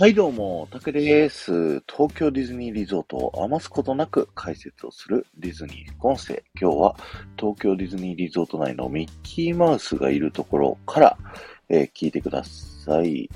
はい、どうも、たけです。東京ディズニーリゾートを余すことなく解説をするディズニー音声。今日は東京ディズニーリゾート内のミッキーマウスがいるところから、えー聞いてください、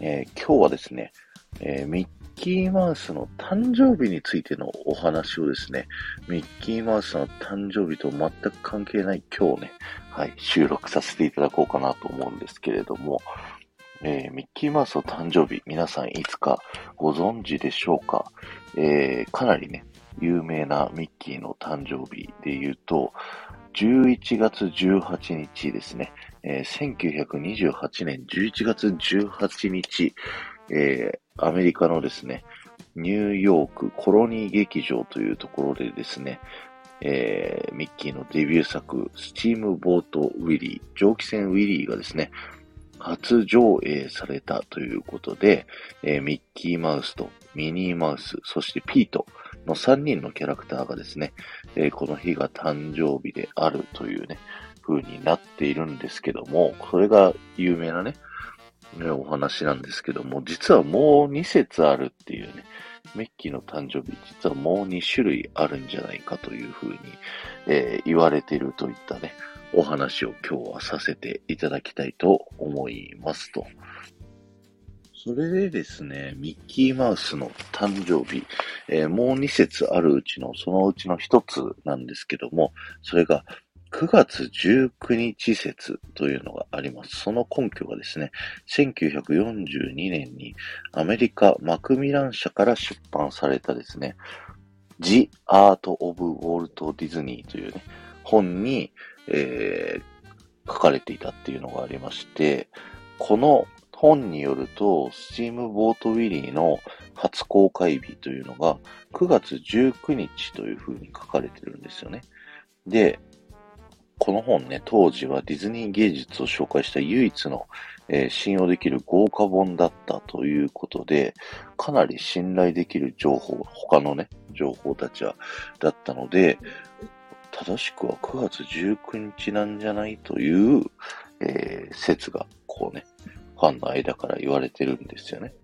えー今日はですね、えーミッキーマウスの誕生日についてのお話をですね、ミッキーマウスの誕生日と全く関係ない今日ね、はい、収録させていただこうかなと思うんですけれども、えーミッキーマウスの誕生日、皆さんいつかご存知でしょうか、えーかなりね、有名なミッキーの誕生日で言うと、11月18日ですね、えー1928年11月18日、えーアメリカのですね、ニューヨークコロニー劇場というところでですね、えーミッキーのデビュー作、スチームボートウィリー、蒸気船ウィリーがですね、初上映されたということで、えーミッキーマウスとミニーマウス、そしてピートの3人のキャラクターがですね、えーこの日が誕生日であるというね、風になっているんですけども、それが有名なね、ねお話なんですけども、実はもう2節あるっていうね、ミッキーの誕生日、実はもう2種類あるんじゃないかという風に、えー言われているといったね、お話を今日はさせていただきたいと思いますと。それでですね、ミッキーマウスの誕生日、えーもう2節あるうちのそのうちの1つなんですけども、それが9月19日説というのがあります。その根拠がですね、1942年にアメリカマクミラン社から出版されたですね、The Art of Walt Disney というね、本に、えー書かれていたっていうのがありまして、この本によると、スチームボートウィリーの初公開日というのが9月19日というふうに書かれてるんですよね。で、この本ね、当時はディズニー芸術を紹介した唯一の、えー信用できる豪華本だったということで、かなり信頼できる情報、他のね、情報たちは、だったので、正しくは9月19日なんじゃないという、えー説が、こうね、ファンの間から言われてるんですよね。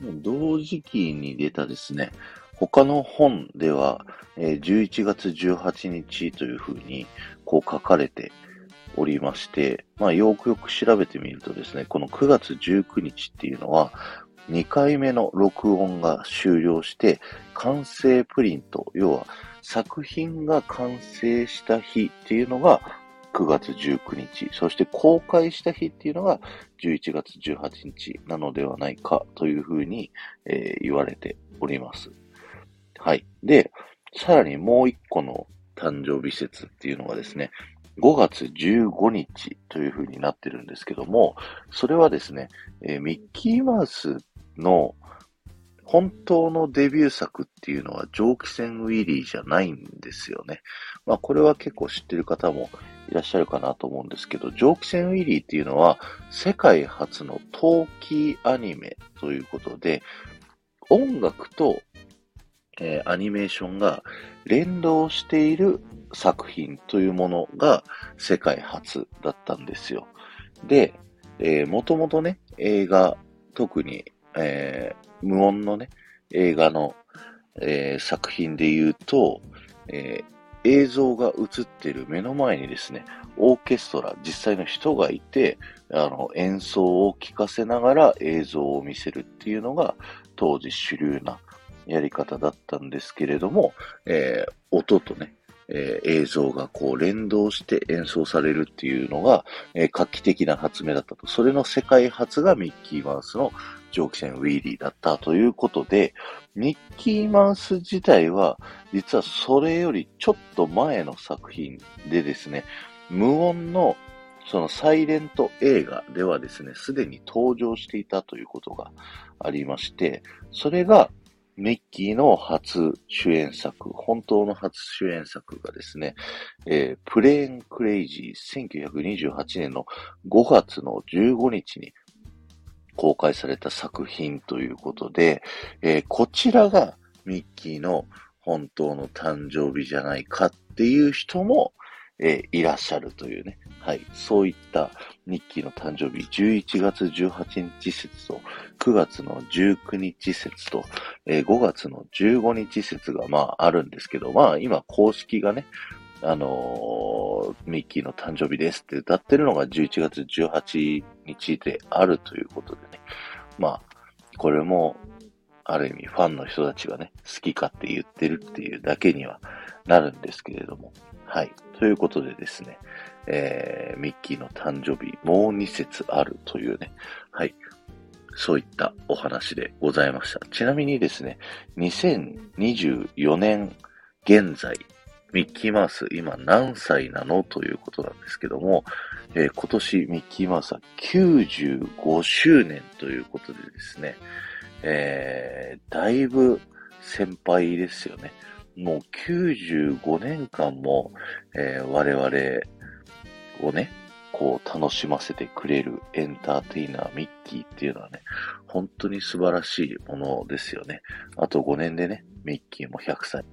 同時期に出たですね、他の本では、えー11月18日というふうに、こう書かれておりまして、まあ、よくよく調べてみるとですね、この9月19日っていうのは、2回目の録音が終了して、完成プリント、要は作品が完成した日っていうのが9月19日、そして公開した日っていうのが11月18日なのではないかというふうに、えー言われております。はい。で、さらにもう一個の誕生日説っていうのがですね、5月15日という風になってるんですけども、それはですね、えーミッキーマウスの本当のデビュー作っていうのは蒸気船ウィリーじゃないんですよね。まあこれは結構知ってる方もいらっしゃるかなと思うんですけど、蒸気船ウィリーっていうのは世界初の陶器アニメということで、音楽と、えーアニメーションが連動している作品というものが世界初だったんですよ。で、えー、もともとね、映画、特に、えー無音のね、映画の、えー作品で言うと、えー映像が映ってる目の前にですね、オーケストラ、実際の人がいて、あの、演奏を聴かせながら映像を見せるっていうのが当時主流なやり方だったんですけれども、えー音とね、えー映像がこう連動して演奏されるっていうのが、えー画期的な発明だったと。それの世界初がミッキーマウスの蒸気船ウィーリーだったということで、ミッキーマウス自体は、実はそれよりちょっと前の作品でですね、無音のそのサイレント映画ではですね、すでに登場していたということがありまして、それがミッキーの初主演作、本当の初主演作がですね、えープレーンクレイジー1928年の5月の15日に公開された作品ということで、えーこちらがミッキーの本当の誕生日じゃないかっていう人もえー、いらっしゃるというね。はい。そういったミッキーの誕生日、11月18日説と、9月の19日説と、えー、5月の15日説が、まあ、あるんですけど、まあ、今、公式がね、あのー、ミッキーの誕生日ですって歌ってるのが11月18日であるということでね。まあ、これも、ある意味ファンの人たちがね、好きかって言ってるっていうだけにはなるんですけれども。はい。ということでですね、えー、ミッキーの誕生日、もう2節あるというね、はい。そういったお話でございました。ちなみにですね、2024年現在、ミッキーマウス今何歳なのということなんですけども、えー、今年ミッキーマウスは95周年ということでですね、えー、だいぶ先輩ですよね。もう95年間も、えー、我々をね、こう楽しませてくれるエンターテイナーミッキーっていうのはね、本当に素晴らしいものですよね。あと5年でね、ミッキーも100歳。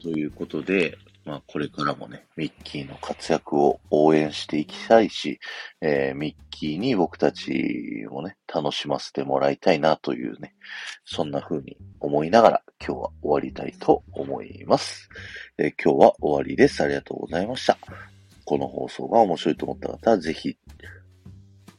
ということで、まあこれからもね、ミッキーの活躍を応援していきたいし、えー、ミッキーに僕たちもね、楽しませてもらいたいなというね、そんな風に思いながら今日は終わりたいと思います。えー、今日は終わりです。ありがとうございました。この放送が面白いと思った方はぜひ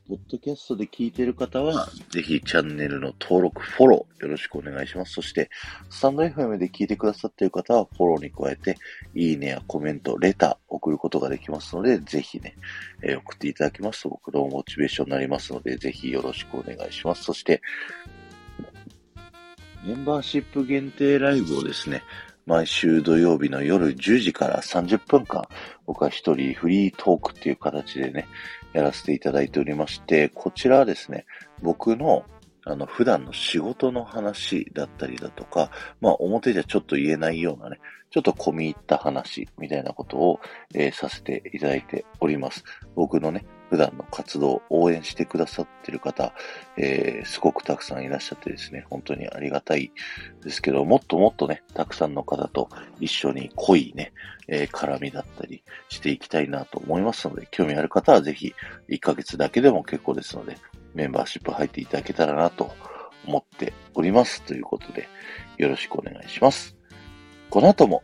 ポッドキャストで聞いている方は、ぜひチャンネルの登録、フォローよろしくお願いします。そして、スタンド FM で聞いてくださっている方は、フォローに加えて、いいねやコメント、レター送ることができますので、ぜひね、えー、送っていただきますと僕のモチベーションになりますので、ぜひよろしくお願いします。そして、メンバーシップ限定ライブをですね、毎週土曜日の夜10時から30分間、僕は一人フリートークっていう形でね、やらせていただいておりまして、こちらはですね、僕のあの、普段の仕事の話だったりだとか、まあ、表じゃちょっと言えないようなね、ちょっと込み入った話みたいなことを、えー、させていただいております。僕のね、普段の活動を応援してくださってる方、えー、すごくたくさんいらっしゃってですね、本当にありがたいですけど、もっともっとね、たくさんの方と一緒に濃いね、えー、絡みだったりしていきたいなと思いますので、興味ある方はぜひ1ヶ月だけでも結構ですので、メンバーシップ入っていただけたらなと思っております。ということで、よろしくお願いします。この後も